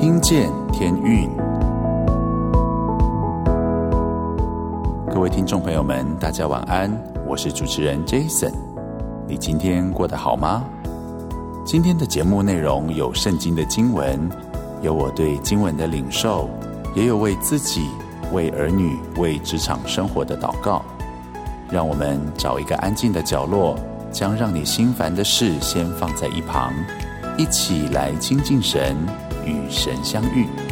听见天运，各位听众朋友们，大家晚安，我是主持人 Jason。你今天过得好吗？今天的节目内容有圣经的经文，有我对经文的领受，也有为自己、为儿女、为职场生活的祷告。让我们找一个安静的角落，将让你心烦的事先放在一旁，一起来亲近神，与神相遇。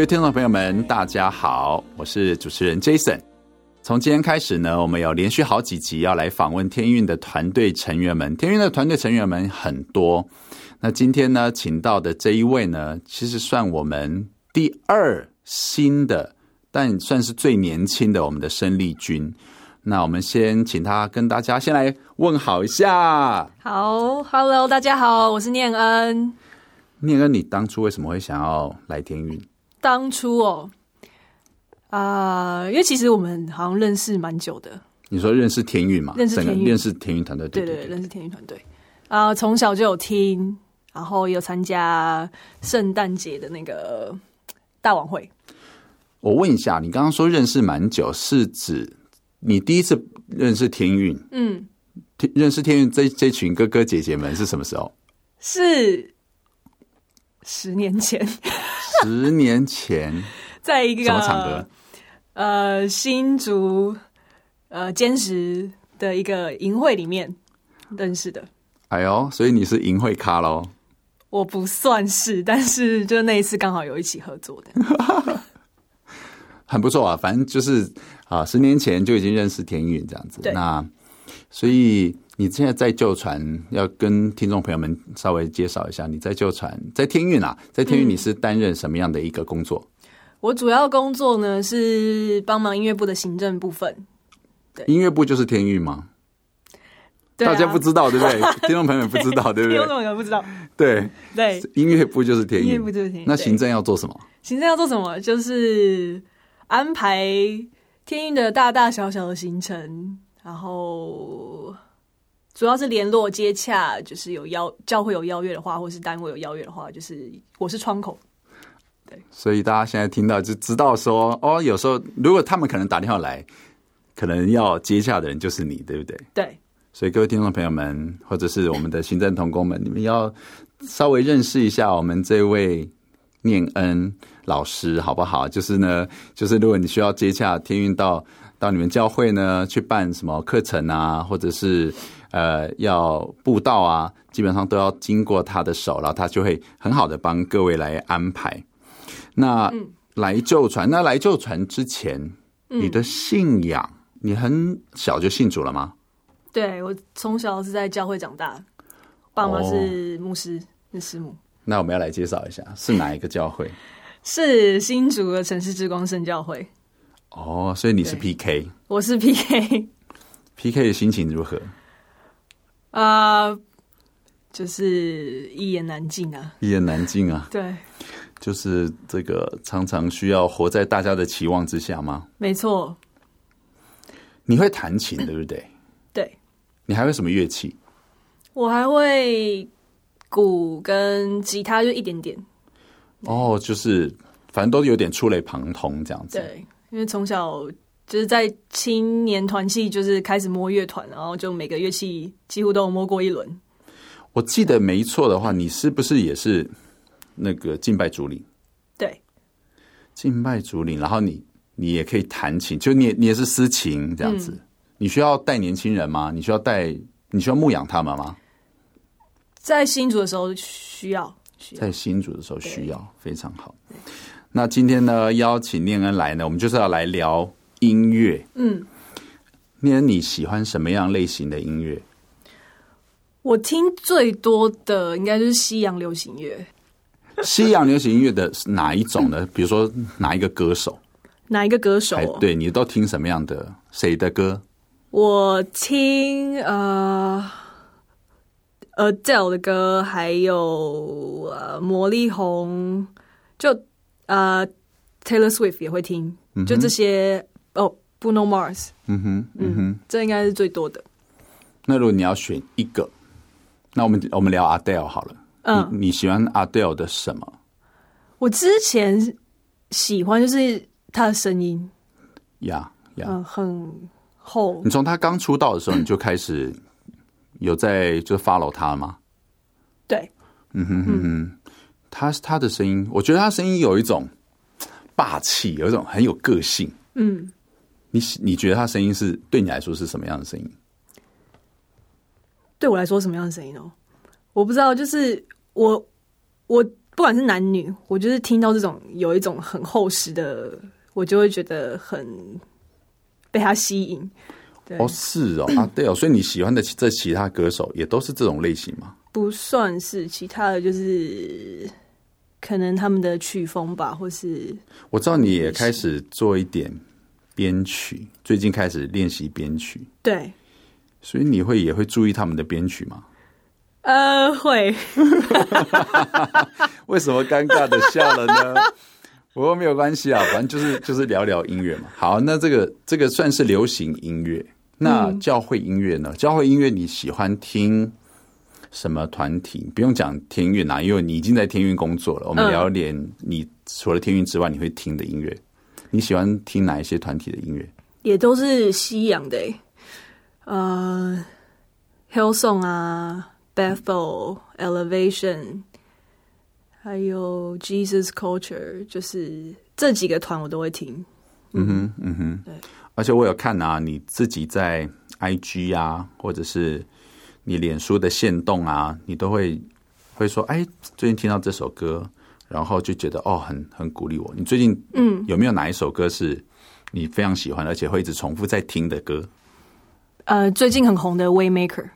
各位听众朋友们，大家好，我是主持人 Jason。从今天开始呢，我们有连续好几集要来访问天运的团队成员们。天运的团队成员们很多，那今天呢，请到的这一位呢，其实算我们第二新的，但算是最年轻的我们的生力军。那我们先请他跟大家先来问好一下。好，Hello，大家好，我是念恩。念恩，你当初为什么会想要来天韵？当初哦，啊、呃，因为其实我们好像认识蛮久的。你说认识天韵嘛？认识天韵，认识田韵团队，对对，认识天韵团队。啊、呃，从小就有听，然后有参加圣诞节的那个大晚会。我问一下，你刚刚说认识蛮久，是指你第一次认识天韵？嗯，认识天韵这这群哥哥姐姐们是什么时候？是十年前。十年前，在一个什么场合？呃，新竹呃坚实的一个营会里面认识的。哎呦，所以你是营会咖喽？我不算是，但是就那一次刚好有一起合作的，很不错啊。反正就是啊，十年前就已经认识天韵这样子。那所以。你现在在旧船，要跟听众朋友们稍微介绍一下，你在旧船，在天运啊，在天运你是担任什么样的一个工作？嗯、我主要工作呢是帮忙音乐部的行政部分。对，音乐部就是天运吗？对啊、大家不知道 对不对？听众朋友们不知道对不对？听众朋友不知道。对对，音乐部就是天运，音乐部就是天韵。那行政要做什么？行政要做什么？就是安排天运的大大小小的行程，然后。主要是联络接洽，就是有邀教会有邀约的话，或是单位有邀约的话，就是我是窗口。对，所以大家现在听到就知道说，哦，有时候如果他们可能打电话来，可能要接洽的人就是你，对不对？对。所以各位听众朋友们，或者是我们的行政同工们，你们要稍微认识一下我们这位念恩老师，好不好？就是呢，就是如果你需要接洽天运到到你们教会呢，去办什么课程啊，或者是。呃，要布道啊，基本上都要经过他的手，然后他就会很好的帮各位来安排。那、嗯、来旧船，那来旧船之前，嗯、你的信仰，你很小就信主了吗？对，我从小是在教会长大，爸妈是牧师，是师母。那我们要来介绍一下，是哪一个教会？是新竹的城市之光圣教会。哦，所以你是 PK，我是 PK，PK 的心情如何？啊，uh, 就是一言难尽啊！一言难尽啊！对，就是这个常常需要活在大家的期望之下吗？没错。你会弹琴，对不对？对。你还会什么乐器？我还会鼓跟吉他，就一点点。哦，就是反正都有点触类旁通这样子。对，因为从小。就是在青年团系，就是开始摸乐团，然后就每个乐器几乎都有摸过一轮。我记得没错的话，你是不是也是那个敬拜主领？对，敬拜主领，然后你你也可以弹琴，就你你也是私琴这样子。嗯、你需要带年轻人吗？你需要带？你需要牧养他们吗？在新竹的时候需要，需要在新竹的时候需要，非常好。那今天呢，邀请念恩来呢，我们就是要来聊。音乐，嗯，那，你喜欢什么样类型的音乐？我听最多的应该就是西洋流行乐。西洋流行音乐的哪一种呢？比如说哪一个歌手？哪一个歌手？哦？对，你都听什么样的？谁的歌？我听呃，Adele 的歌，还有呃，魔力红，就呃，Taylor Swift 也会听，就这些。哦，Bruno Mars，嗯哼，嗯哼，这应该是最多的。那如果你要选一个，那我们我们聊 Adele 好了。嗯，你你喜欢 Adele 的什么？我之前喜欢就是他的声音，呀呀，嗯，很厚。你从他刚出道的时候，你就开始有在就 follow 他吗？对，嗯哼哼哼，他他的声音，我觉得他声音有一种霸气，有一种很有个性，嗯。你你觉得他声音是对你来说是什么样的声音？对我来说什么样的声音哦？我不知道，就是我我不不管是男女，我就是听到这种有一种很厚实的，我就会觉得很被他吸引。哦，是哦，啊，对哦，所以你喜欢的这其他歌手也都是这种类型吗？不算是，其他的就是可能他们的曲风吧，或是我知道你也开始做一点编曲，最近开始练习编曲，对，所以你会也会注意他们的编曲吗？呃，会。为什么尴尬的笑了呢？不过没有关系啊，反正就是就是聊聊音乐嘛。好，那这个这个算是流行音乐，那教会音乐呢？嗯、教会音乐你喜欢听？什么团体？不用讲天韵啊，因为你已经在天韵工作了。我们聊点你除了天韵之外，你会听的音乐。你喜欢听哪一些团体的音乐？也都是西洋的，呃，Hillsong 啊，Bethel、Elevation，还有 Jesus Culture，就是这几个团我都会听。嗯哼，嗯哼，对。而且我有看啊，你自己在 IG 啊，或者是。你脸书的线动啊，你都会会说，哎，最近听到这首歌，然后就觉得哦，很很鼓励我。你最近嗯，有没有哪一首歌是你非常喜欢，而且会一直重复在听的歌？呃，最近很红的 Waymaker。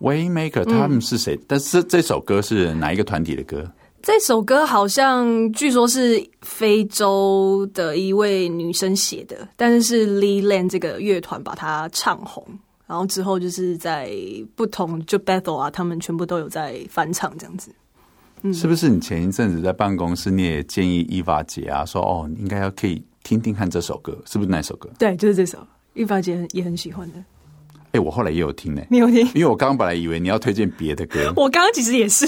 Waymaker 他们是谁？嗯，但是这首歌是哪一个团体的歌？这首歌好像据说是非洲的一位女生写的，但是是 Leeland 这个乐团把它唱红。然后之后就是在不同就 Bethel 啊，他们全部都有在翻唱这样子。嗯，是不是你前一阵子在办公室你也建议伊娃姐啊，说哦，应该要可以听听看这首歌，是不是那首歌？对，就是这首，伊娃姐也很喜欢的。哎，我后来也有听呢，你有听？因为我刚刚本来以为你要推荐别的歌，我刚刚其实也是，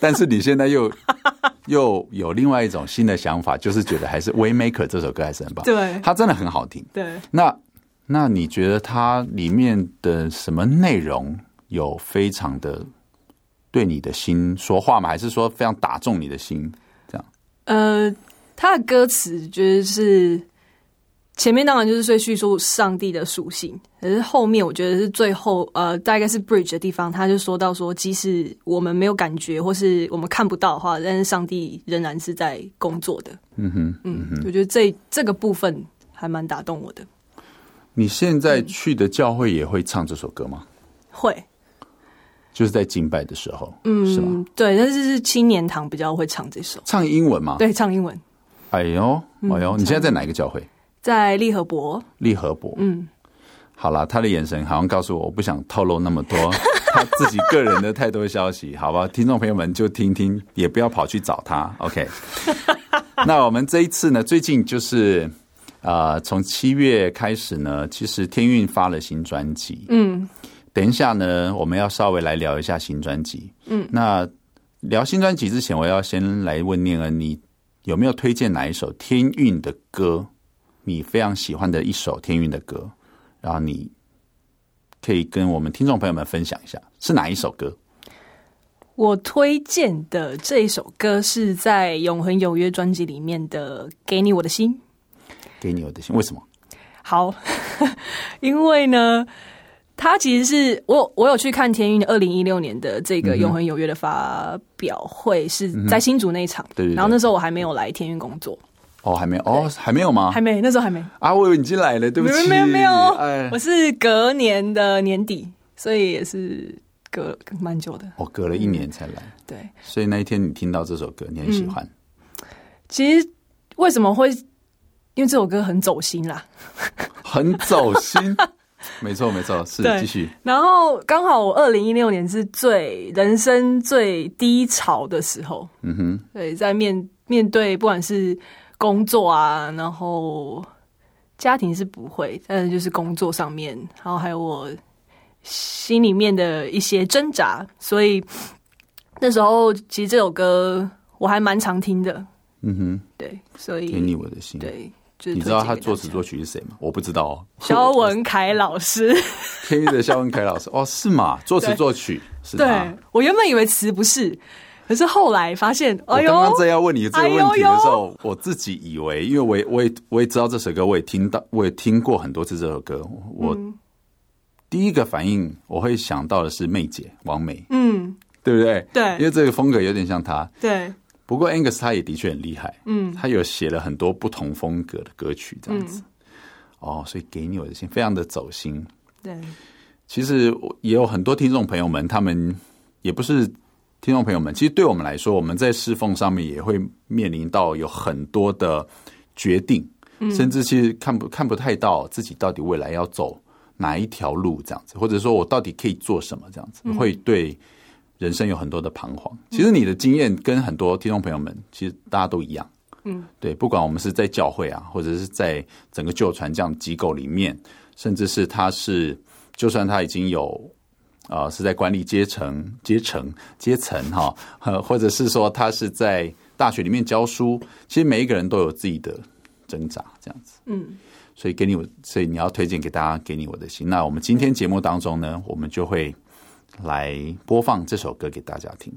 但是你现在又 又有另外一种新的想法，就是觉得还是 Waymaker 这首歌还是很棒，对，它真的很好听。对，那。那你觉得它里面的什么内容有非常的对你的心说话吗？还是说非常打中你的心？这样？呃，他的歌词就是前面当然就是在叙述上帝的属性，可是后面我觉得是最后呃，大概是 bridge 的地方，他就说到说，即使我们没有感觉或是我们看不到的话，但是上帝仍然是在工作的。嗯哼，嗯哼，我觉得这这个部分还蛮打动我的。你现在去的教会也会唱这首歌吗？会，就是在敬拜的时候，嗯，是吗？对，但是是青年堂比较会唱这首，唱英文吗？对，唱英文。哎呦，哎呦，你现在在哪一个教会？在利和博。利和博，嗯，好了，他的眼神好像告诉我，我不想透露那么多 他自己个人的太多消息，好吧？听众朋友们就听听，也不要跑去找他。OK，那我们这一次呢，最近就是。啊，从七月开始呢，其实天运发了新专辑。嗯，等一下呢，我们要稍微来聊一下新专辑。嗯，那聊新专辑之前，我要先来问念恩，你有没有推荐哪一首天韵的歌？你非常喜欢的一首天韵的歌，然后你可以跟我们听众朋友们分享一下，是哪一首歌？我推荐的这一首歌是在《永恒有约》专辑里面的《给你我的心》。给你我的心，为什么？好，因为呢，他其实是我我有去看天韵二零一六年的这个永恒有约的发表会，是在新竹那一场。对、嗯、然后那时候我还没有来天韵工作。哦，还没有哦，还没有吗？还没，那时候还没。啊，我以为你已经来了，对不起，没有没有没有。哎，我是隔年的年底，所以也是隔蛮久的。我、哦、隔了一年才来。嗯、对，所以那一天你听到这首歌，你很喜欢。嗯、其实为什么会？因为这首歌很走心啦，很走心，没错没错，是继续。然后刚好我二零一六年是最人生最低潮的时候，嗯哼，对，在面面对不管是工作啊，然后家庭是不会，但是就是工作上面，然后还有我心里面的一些挣扎，所以那时候其实这首歌我还蛮常听的，嗯哼，对，所以给你我的心，对。你知道他作词作曲是谁吗？我不知道哦。肖文凯老师，天韵的肖文凯老师哦，是吗？作词作曲是他。对，我原本以为词不是，可是后来发现，哎呦，我刚刚在要问你这个问题的时候，我自己以为，因为我也我也我也知道这首歌，我也听到，我也听过很多次这首歌。我第一个反应我会想到的是妹姐王美，嗯，对不对？对，因为这个风格有点像她。对，不过 Angus 他也的确很厉害，嗯，他有写了很多不同风格的歌曲，这样子。嗯、哦，所以给你我的心非常的走心。对，其实也有很多听众朋友们，他们也不是听众朋友们，其实对我们来说，我们在侍奉上面也会面临到有很多的决定，嗯、甚至其实看不看不太到自己到底未来要走哪一条路，这样子，或者说我到底可以做什么，这样子，嗯、会对。人生有很多的彷徨，其实你的经验跟很多听众朋友们，其实大家都一样。嗯，对，不管我们是在教会啊，或者是在整个旧传这样机构里面，甚至是他是，就算他已经有啊、呃，是在管理阶层、阶层、阶层哈，或者是说他是在大学里面教书，其实每一个人都有自己的挣扎，这样子。嗯，所以给你，所以你要推荐给大家，给你我的心。那我们今天节目当中呢，我们就会。来播放这首歌给大家听。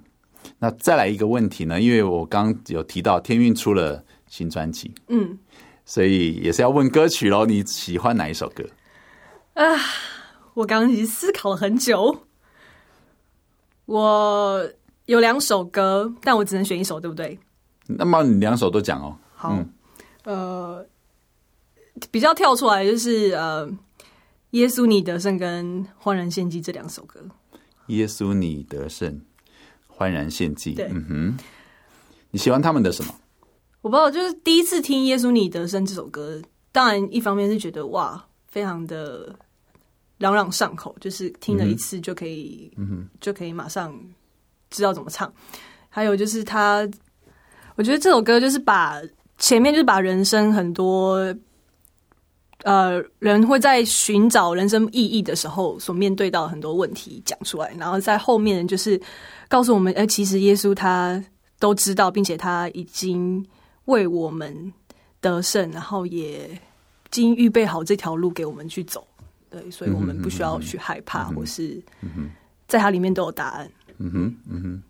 那再来一个问题呢？因为我刚有提到天韵出了新专辑，嗯，所以也是要问歌曲喽。你喜欢哪一首歌？啊，我刚刚已经思考了很久。我有两首歌，但我只能选一首，对不对？那么你两首都讲哦。好，嗯、呃，比较跳出来就是呃，《耶稣你得胜》跟《欢然献祭》这两首歌。耶稣，你得胜，欢然献祭。对，嗯哼，你喜欢他们的什么？我不知道，就是第一次听《耶稣，你得胜》这首歌，当然一方面是觉得哇，非常的朗朗上口，就是听了一次就可以，嗯哼，就可以马上知道怎么唱。还有就是他，我觉得这首歌就是把前面就是把人生很多。呃，人会在寻找人生意义的时候所面对到很多问题讲出来，然后在后面就是告诉我们，哎，其实耶稣他都知道，并且他已经为我们得胜，然后也已经预备好这条路给我们去走。对，所以我们不需要去害怕，或是在它里面都有答案。嗯哼，嗯哼。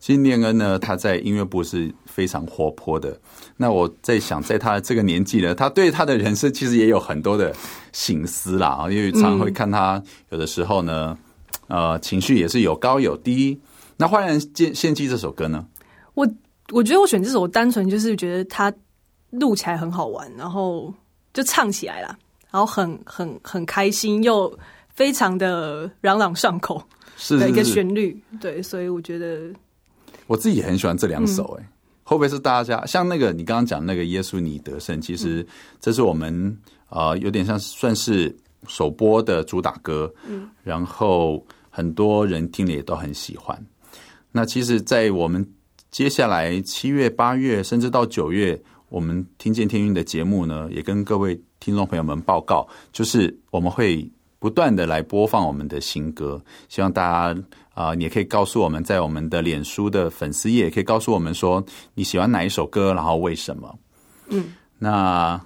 其实念恩呢，他在音乐部是非常活泼的。那我在想，在他这个年纪呢，他对他的人生其实也有很多的省思啦。因为常常会看他有的时候呢，呃，情绪也是有高有低。那欢然献献祭这首歌呢，我我觉得我选这首单纯就是觉得他录起来很好玩，然后就唱起来了，然后很很很开心，又非常的朗朗上口，是的一个旋律。对，所以我觉得。我自己也很喜欢这两首，哎，会不会是大家像那个你刚刚讲那个耶稣你得胜？其实这是我们啊、呃，有点像算是首播的主打歌，嗯，然后很多人听了也都很喜欢。那其实，在我们接下来七月、八月，甚至到九月，我们听见天韵的节目呢，也跟各位听众朋友们报告，就是我们会不断的来播放我们的新歌，希望大家。啊，你也可以告诉我们，在我们的脸书的粉丝页，也可以告诉我们说你喜欢哪一首歌，然后为什么？嗯，那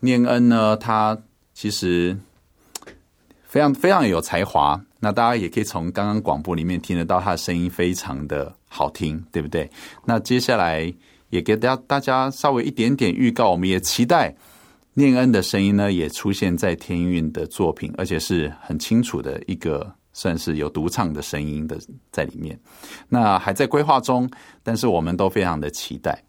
念恩呢？他其实非常非常有才华。那大家也可以从刚刚广播里面听得到他的声音非常的好听，对不对？那接下来也给大家大家稍微一点点预告，我们也期待念恩的声音呢，也出现在天韵的作品，而且是很清楚的一个。算是有独唱的声音的在里面，那还在规划中，但是我们都非常的期待。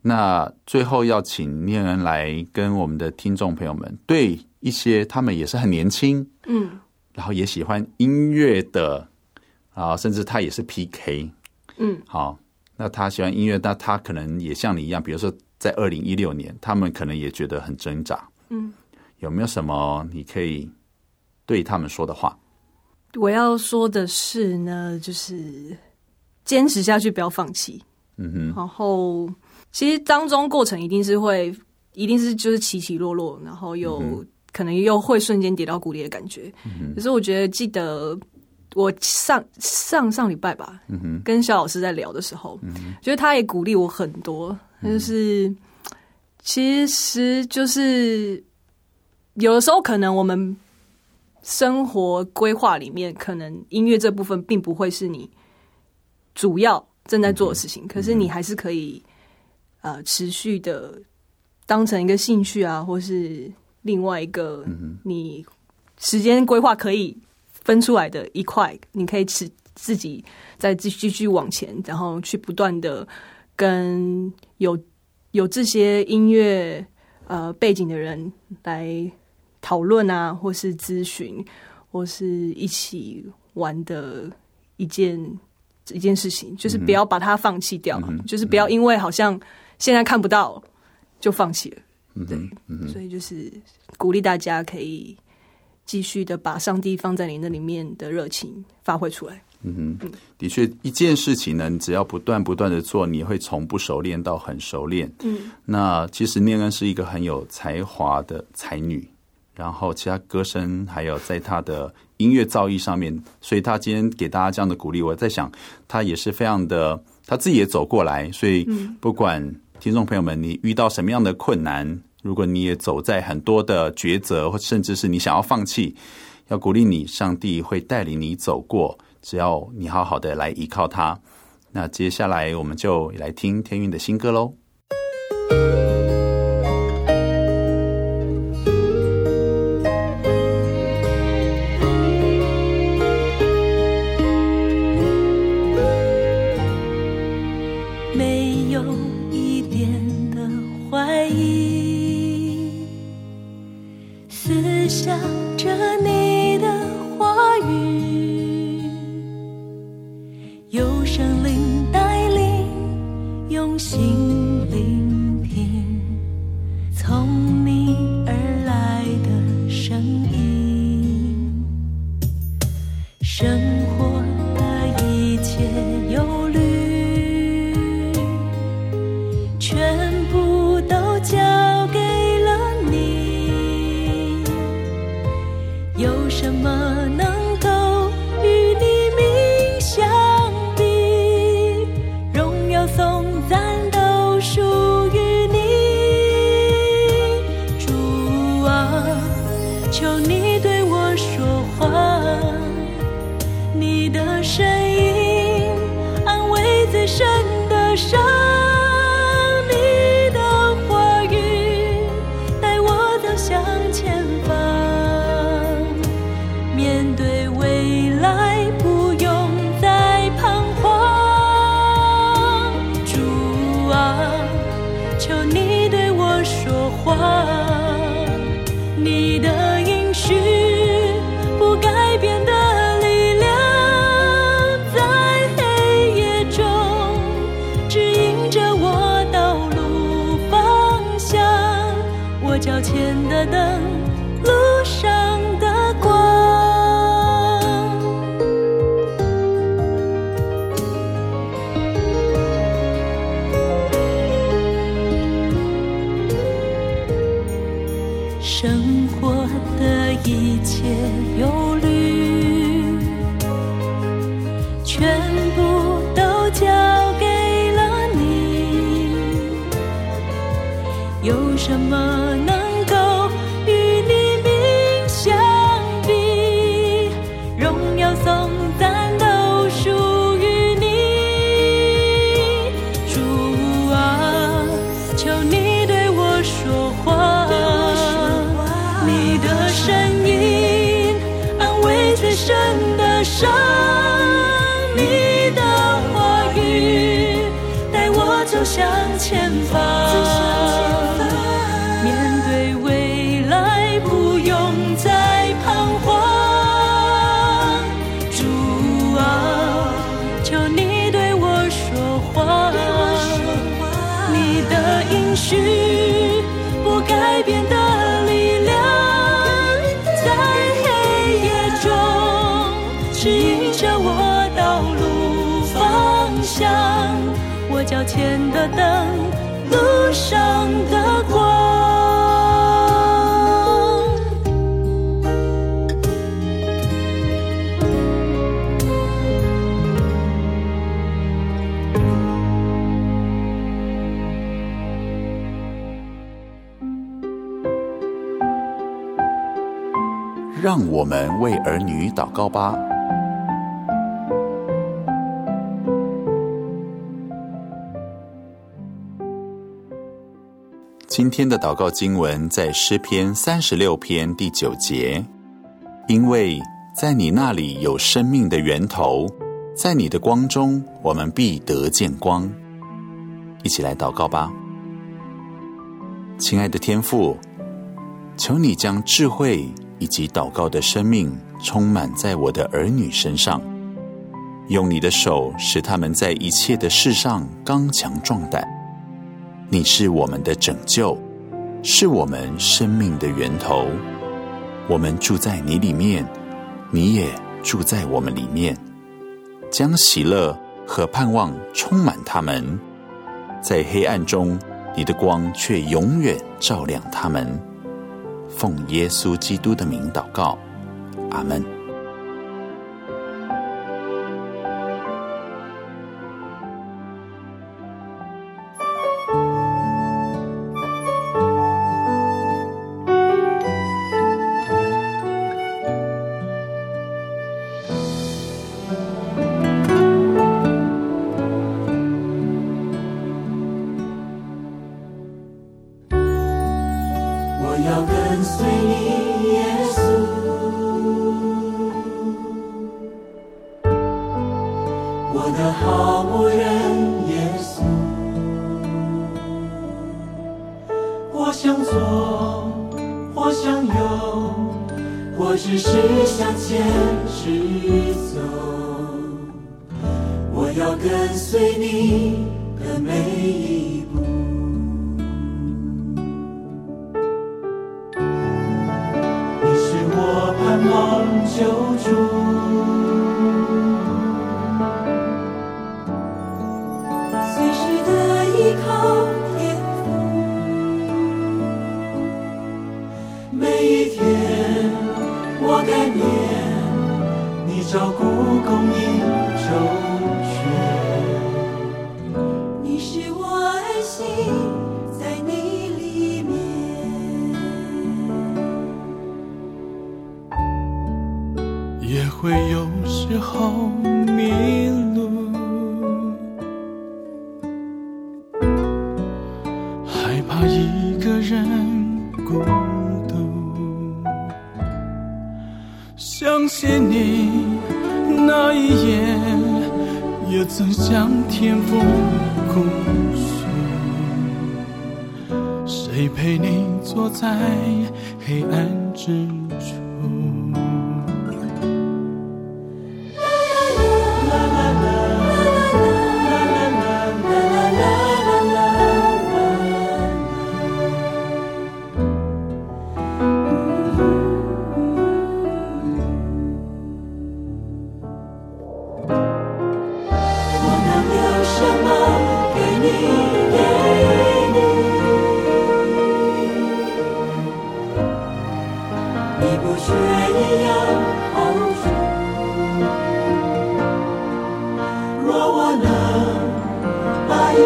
那最后要请念恩来跟我们的听众朋友们，对一些他们也是很年轻，嗯，然后也喜欢音乐的啊，甚至他也是 PK，嗯，好，那他喜欢音乐，那他可能也像你一样，比如说在二零一六年，他们可能也觉得很挣扎，嗯，有没有什么你可以对他们说的话？我要说的是呢，就是坚持下去，不要放弃。嗯哼，然后其实当中过程一定是会，一定是就是起起落落，然后又、嗯、可能又会瞬间跌到谷底的感觉。嗯，可是我觉得记得我上上上礼拜吧，嗯哼，跟肖老师在聊的时候，嗯哼，觉得他也鼓励我很多，就是、嗯、其实就是有的时候可能我们。生活规划里面，可能音乐这部分并不会是你主要正在做的事情，嗯、可是你还是可以呃持续的当成一个兴趣啊，或是另外一个你时间规划可以分出来的一块，你可以持自己再继继续往前，然后去不断的跟有有这些音乐呃背景的人来讨论啊，或是咨询，或是一起玩的一件一件事情，就是不要把它放弃掉，嗯、就是不要因为好像现在看不到就放弃了。对，嗯、所以就是鼓励大家可以继续的把上帝放在你那里面的热情发挥出来。嗯哼，的确，一件事情呢，你只要不断不断的做，你会从不熟练到很熟练。嗯，那其实念恩是一个很有才华的才女，然后其他歌声还有在他的音乐造诣上面，所以他今天给大家这样的鼓励，我在想，他也是非常的，他自己也走过来，所以不管听众朋友们你遇到什么样的困难，如果你也走在很多的抉择，或甚至是你想要放弃，要鼓励你，上帝会带领你走过。只要你好好的来依靠他，那接下来我们就来听天韵的新歌喽。对我说话你的上的光，让我们为儿女祷告吧。今天的祷告经文在诗篇三十六篇第九节，因为在你那里有生命的源头，在你的光中，我们必得见光。一起来祷告吧。亲爱的天父，求你将智慧以及祷告的生命充满在我的儿女身上，用你的手使他们在一切的事上刚强壮胆。你是我们的拯救，是我们生命的源头。我们住在你里面，你也住在我们里面，将喜乐和盼望充满他们，在黑暗中。你的光却永远照亮他们。奉耶稣基督的名祷告，阿门。或向左，或向右，我只是向前直走，我要跟随你的每一步。你是我盼望救主。在黑暗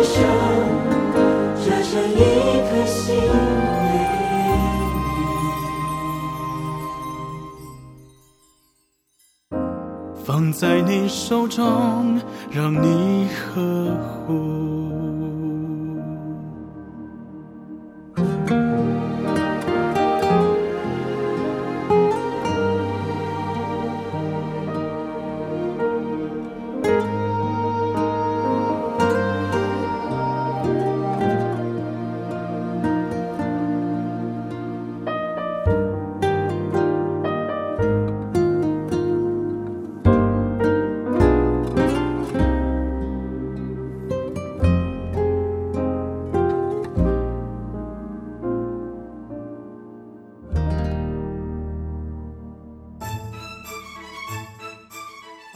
伤，折成一颗心，放在你手中，让你呵护。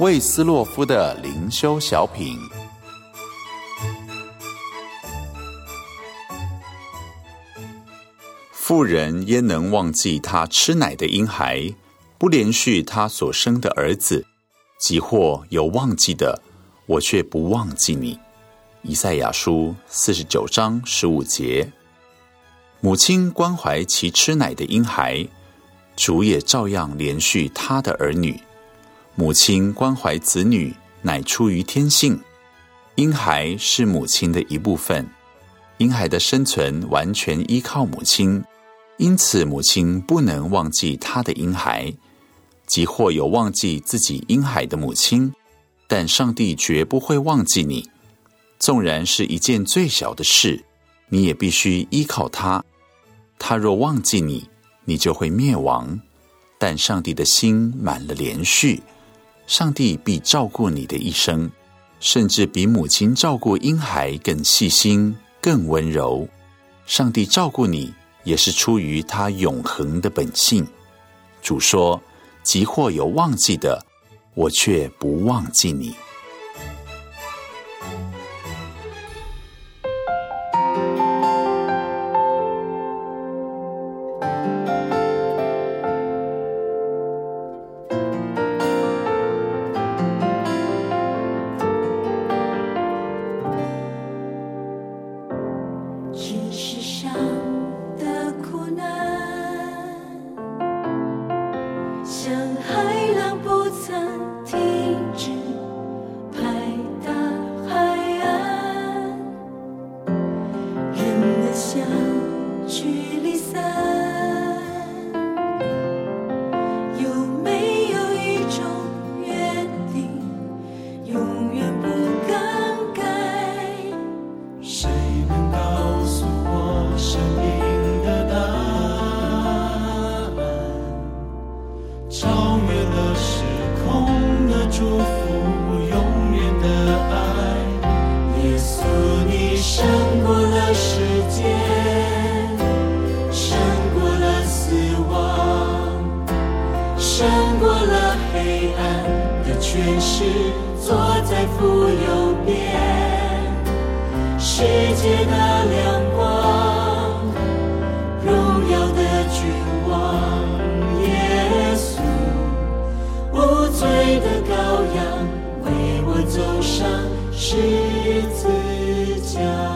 魏斯洛夫的灵修小品：富人焉能忘记他吃奶的婴孩，不连续他所生的儿子？即或有忘记的，我却不忘记你。以赛亚书四十九章十五节。母亲关怀其吃奶的婴孩，主也照样连续他的儿女。母亲关怀子女，乃出于天性。婴孩是母亲的一部分，婴孩的生存完全依靠母亲，因此母亲不能忘记她的婴孩。即或有忘记自己婴孩的母亲，但上帝绝不会忘记你。纵然是一件最小的事，你也必须依靠他。他若忘记你，你就会灭亡。但上帝的心满了怜恤，上帝必照顾你的一生，甚至比母亲照顾婴孩更细心、更温柔。上帝照顾你，也是出于他永恒的本性。主说：“即或有忘记的，我却不忘记你。”走上十字架。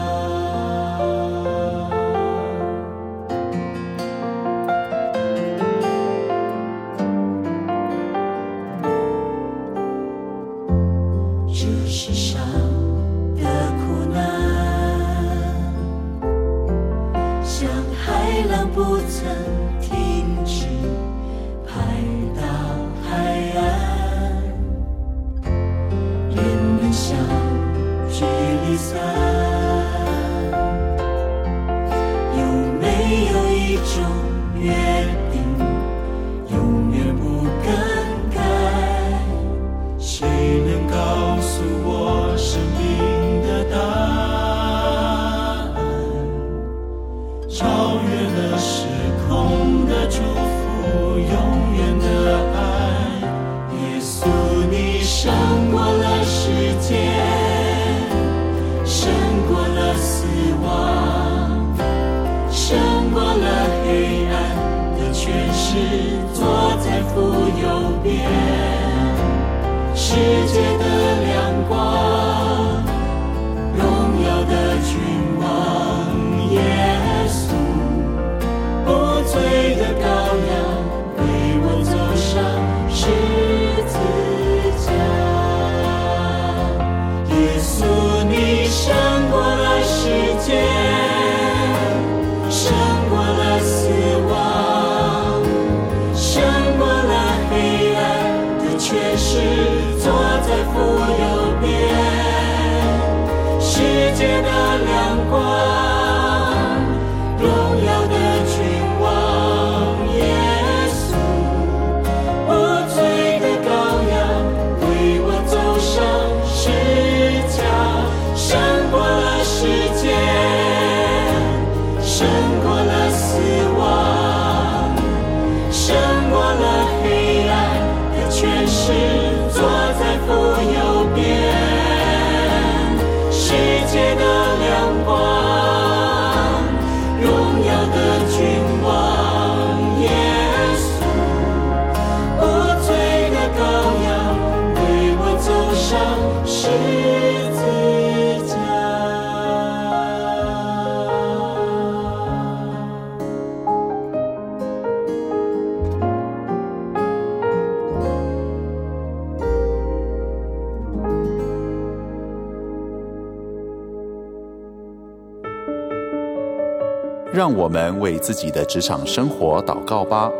我们为自己的职场生活祷告吧。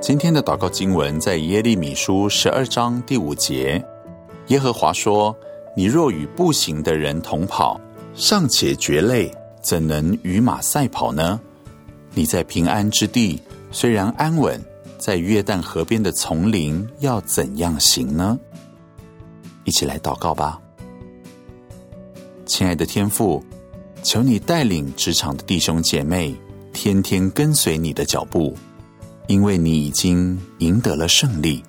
今天的祷告经文在耶利米书十二章第五节，耶和华说：“你若与步行的人同跑，尚且觉累，怎能与马赛跑呢？你在平安之地虽然安稳，在约旦河边的丛林要怎样行呢？”一起来祷告吧，亲爱的天父，求你带领职场的弟兄姐妹，天天跟随你的脚步。因为你已经赢得了胜利，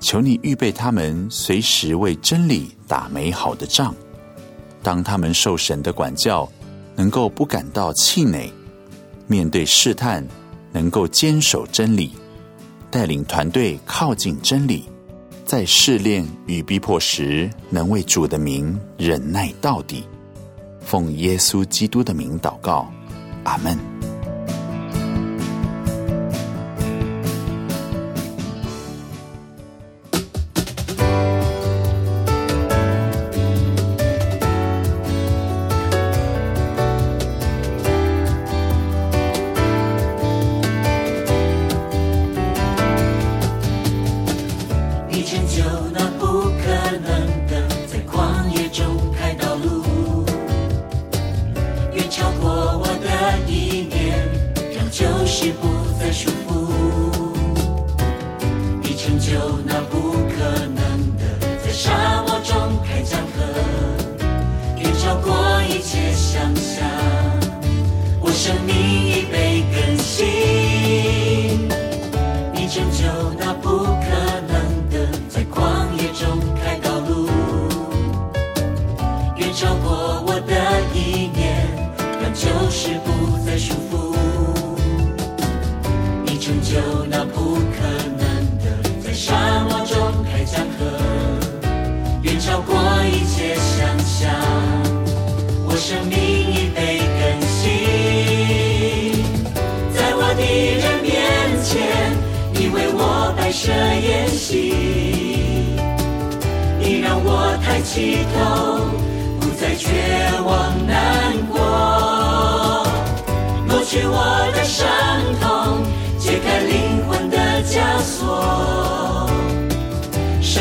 求你预备他们随时为真理打美好的仗。当他们受神的管教，能够不感到气馁；面对试探，能够坚守真理，带领团队靠近真理，在试炼与逼迫时，能为主的名忍耐到底。奉耶稣基督的名祷告，阿门。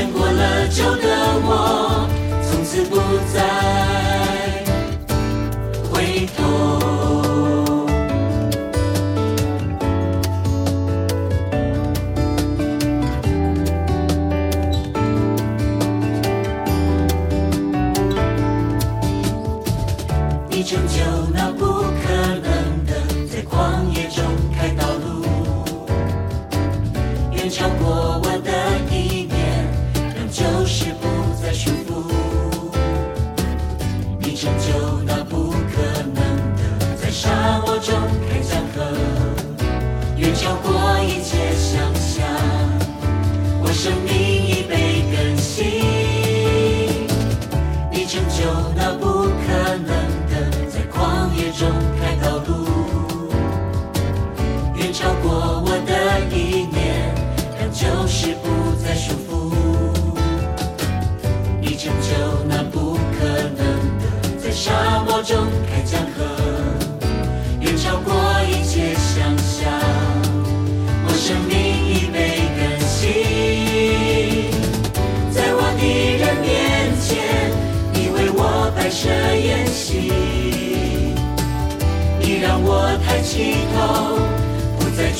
过了旧的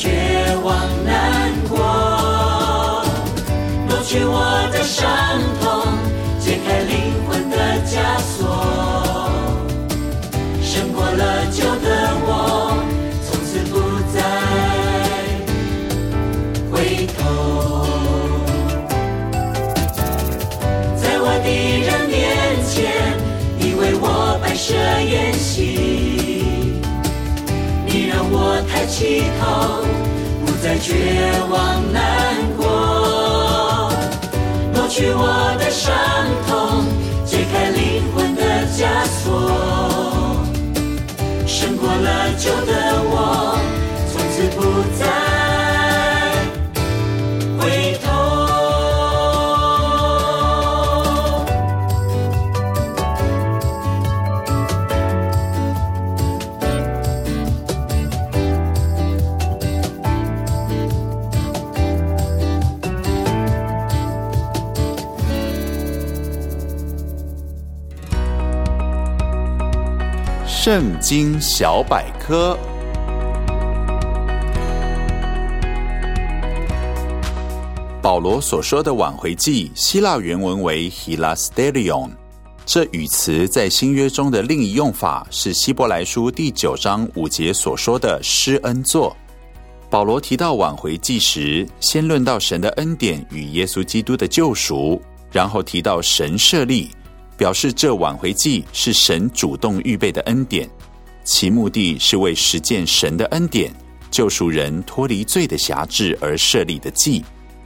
绝望难过，抹去我的伤痛，我抬起头，不再绝望难过，抹去我的伤痛，解开灵魂的枷锁，胜过了旧的我，圣经小百科。保罗所说的挽回祭，希腊原文为 hilasterion。这语词在新约中的另一用法是希伯来书第九章五节所说的施恩座。保罗提到挽回祭时，先论到神的恩典与耶稣基督的救赎，然后提到神设立，表示这挽回祭是神主动预备的恩典，其目的是为实践神的恩典，救赎人脱离罪的辖制而设立的祭，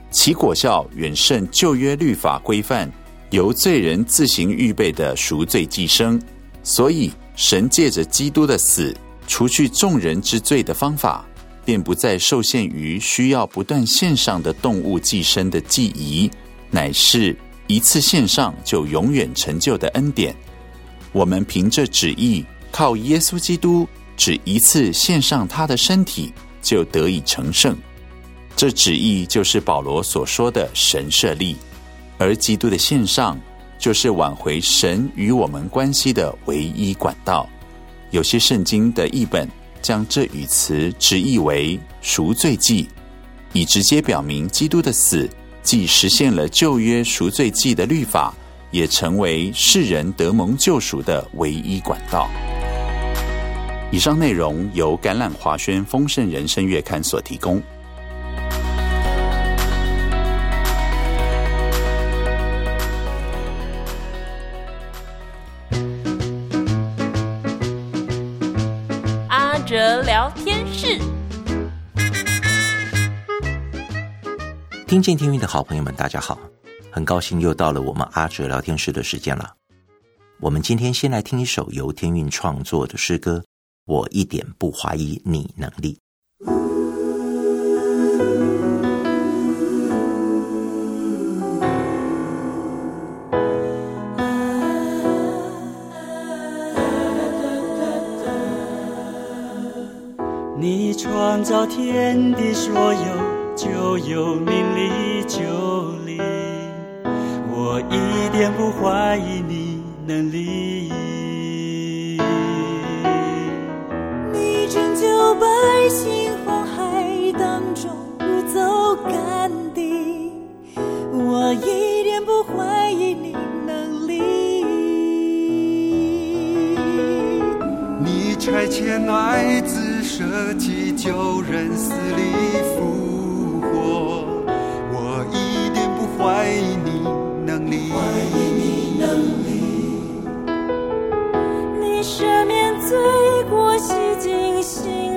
其果效远胜旧约律法规范。由罪人自行预备的赎罪祭牲，所以神借着基督的死，除去众人之罪的方法，便不再受限于需要不断献上的动物祭牲的祭仪，乃是一次献上就永远成就的恩典。我们凭着旨意，靠耶稣基督，只一次献上他的身体，就得以成圣。这旨意就是保罗所说的神设立。而基督的献上，就是挽回神与我们关系的唯一管道。有些圣经的译本将这语词直译为赎罪祭，以直接表明基督的死既实现了旧约赎罪记的律法，也成为世人得蒙救赎的唯一管道。以上内容由橄榄华轩丰盛人生月刊所提供。听见天韵的好朋友们，大家好，很高兴又到了我们阿哲聊天室的时间了。我们今天先来听一首由天韵创作的诗歌，我一点不怀疑你能力。你创造天地所有，就有命里就灵。我一点不怀疑你能力。你拯救百姓红海当中如走干地，我一点不怀疑你能力。你拆迁爱子。舍己救人，死里复我一点不怀疑你能力。怀疑你能力。你赦免罪过，洗净心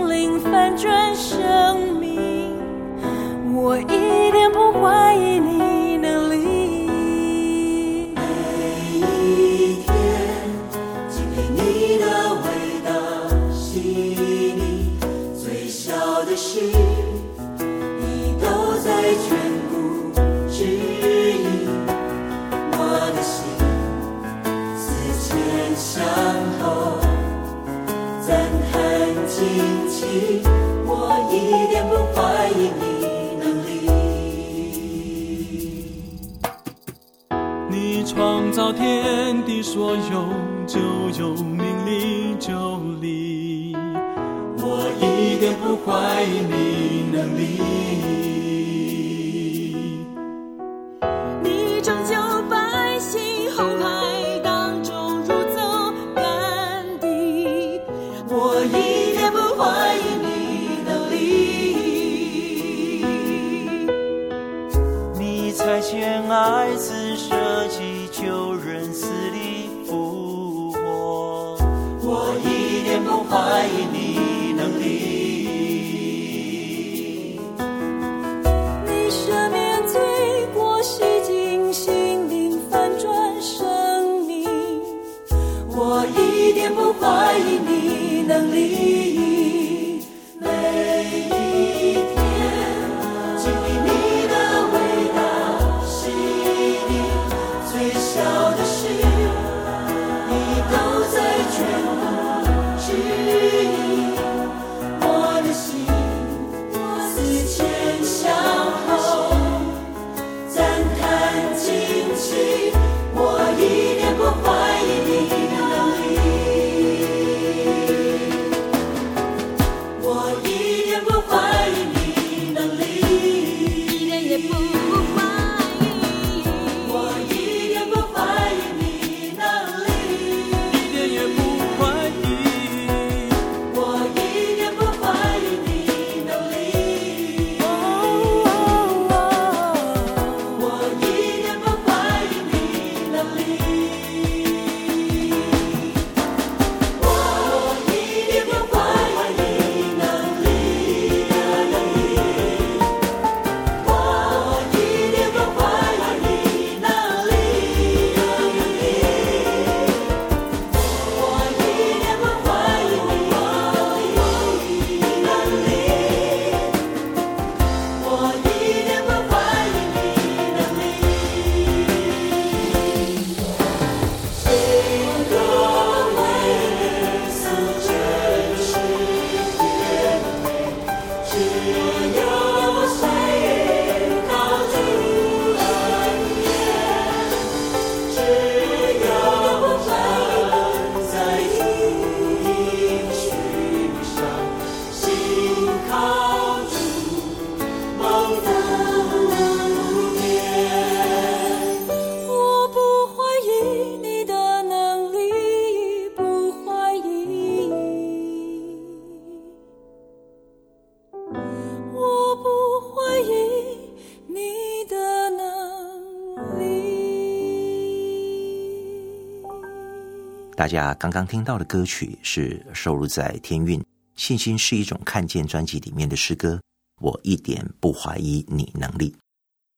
大家刚刚听到的歌曲是收录在《天韵信心是一种看见》专辑里面的诗歌。我一点不怀疑你能力。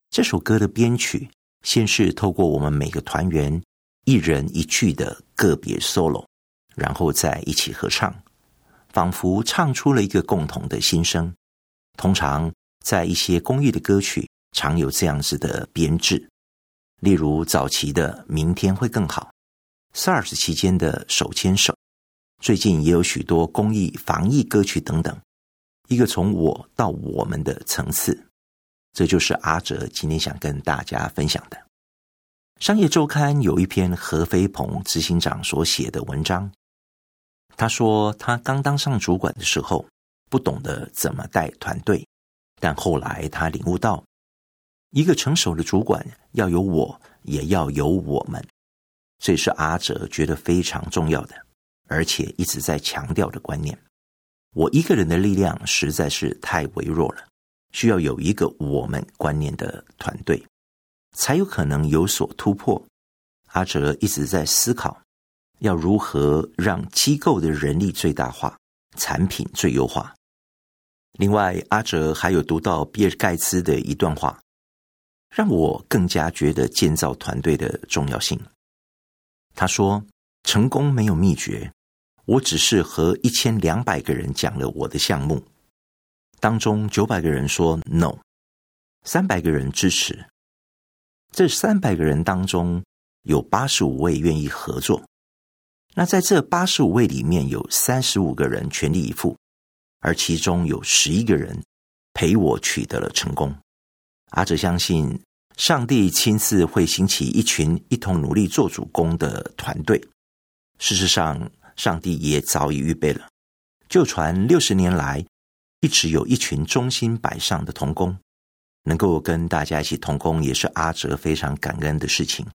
这首歌的编曲先是透过我们每个团员一人一句的个别 solo，然后再一起合唱，仿佛唱出了一个共同的心声。通常在一些公益的歌曲，常有这样子的编制，例如早期的《明天会更好》。SARS 期间的手牵手，最近也有许多公益防疫歌曲等等，一个从我到我们的层次，这就是阿哲今天想跟大家分享的。商业周刊有一篇何飞鹏执行长所写的文章，他说他刚当上主管的时候，不懂得怎么带团队，但后来他领悟到，一个成熟的主管要有我，也要有我们。这是阿哲觉得非常重要的，而且一直在强调的观念。我一个人的力量实在是太微弱了，需要有一个我们观念的团队，才有可能有所突破。阿哲一直在思考，要如何让机构的人力最大化，产品最优化。另外，阿哲还有读到比尔盖茨的一段话，让我更加觉得建造团队的重要性。他说：“成功没有秘诀，我只是和一千两百个人讲了我的项目，当中九百个人说 no，三百个人支持。这三百个人当中，有八十五位愿意合作。那在这八十五位里面，有三十五个人全力以赴，而其中有十一个人陪我取得了成功。阿哲相信。”上帝亲自会兴起一群一同努力做主工的团队。事实上，上帝也早已预备了。旧传六十年来，一直有一群忠心摆上的童工，能够跟大家一起同工，也是阿哲非常感恩的事情。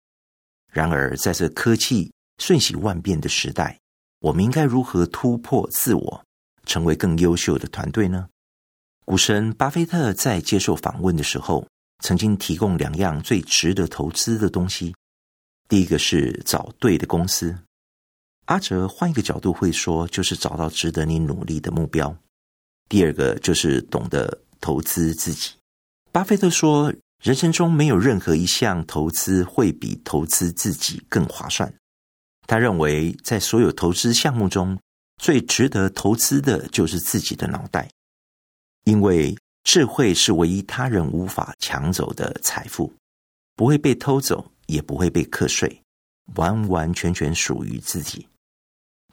然而，在这科技瞬息万变的时代，我们应该如何突破自我，成为更优秀的团队呢？股神巴菲特在接受访问的时候，曾经提供两样最值得投资的东西，第一个是找对的公司。阿哲换一个角度会说，就是找到值得你努力的目标。第二个就是懂得投资自己。巴菲特说，人生中没有任何一项投资会比投资自己更划算。他认为，在所有投资项目中，最值得投资的就是自己的脑袋，因为。智慧是唯一他人无法抢走的财富，不会被偷走，也不会被课税，完完全全属于自己。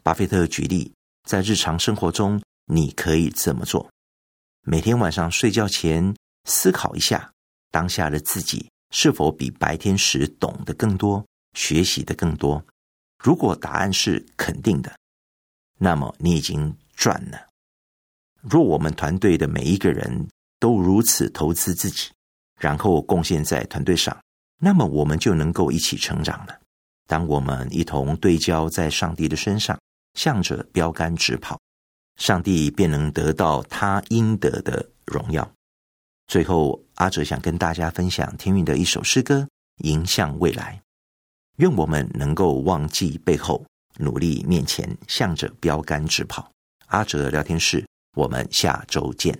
巴菲特举例，在日常生活中，你可以这么做：每天晚上睡觉前思考一下，当下的自己是否比白天时懂得更多，学习的更多。如果答案是肯定的，那么你已经赚了。若我们团队的每一个人，都如此投资自己，然后贡献在团队上，那么我们就能够一起成长了。当我们一同对焦在上帝的身上，向着标杆直跑，上帝便能得到他应得的荣耀。最后，阿哲想跟大家分享天运的一首诗歌《迎向未来》，愿我们能够忘记背后，努力面前，向着标杆直跑。阿哲聊天室，我们下周见。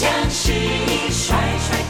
向失意甩甩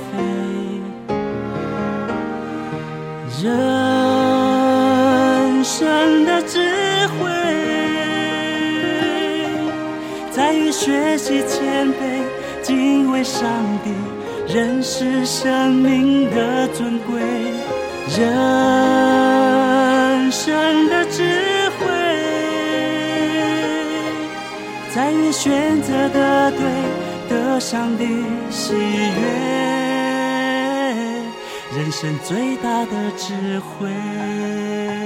人生的智慧，在于学习谦卑，敬畏上帝，认识生命的尊贵。人生的智慧，在于选择的对，得上帝喜悦。人生最大的智慧。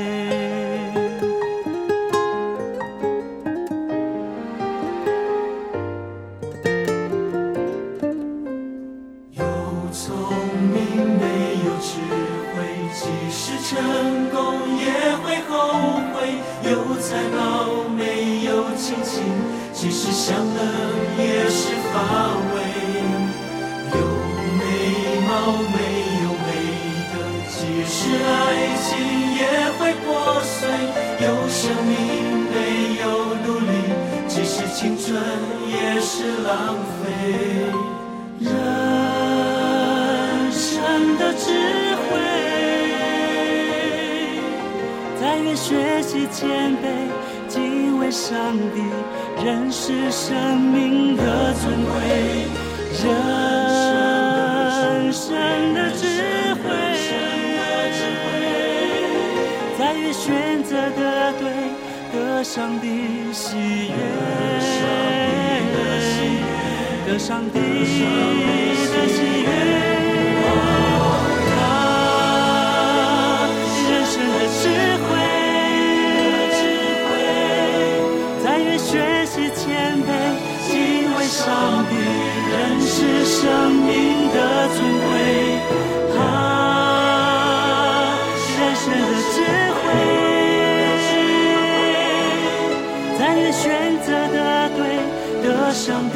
上帝，认识生命的尊贵。人生的智慧，在于选择的对，得上帝喜悦。得上帝上帝仍是生命的尊贵，他深深的智慧，在你选择的对的上帝。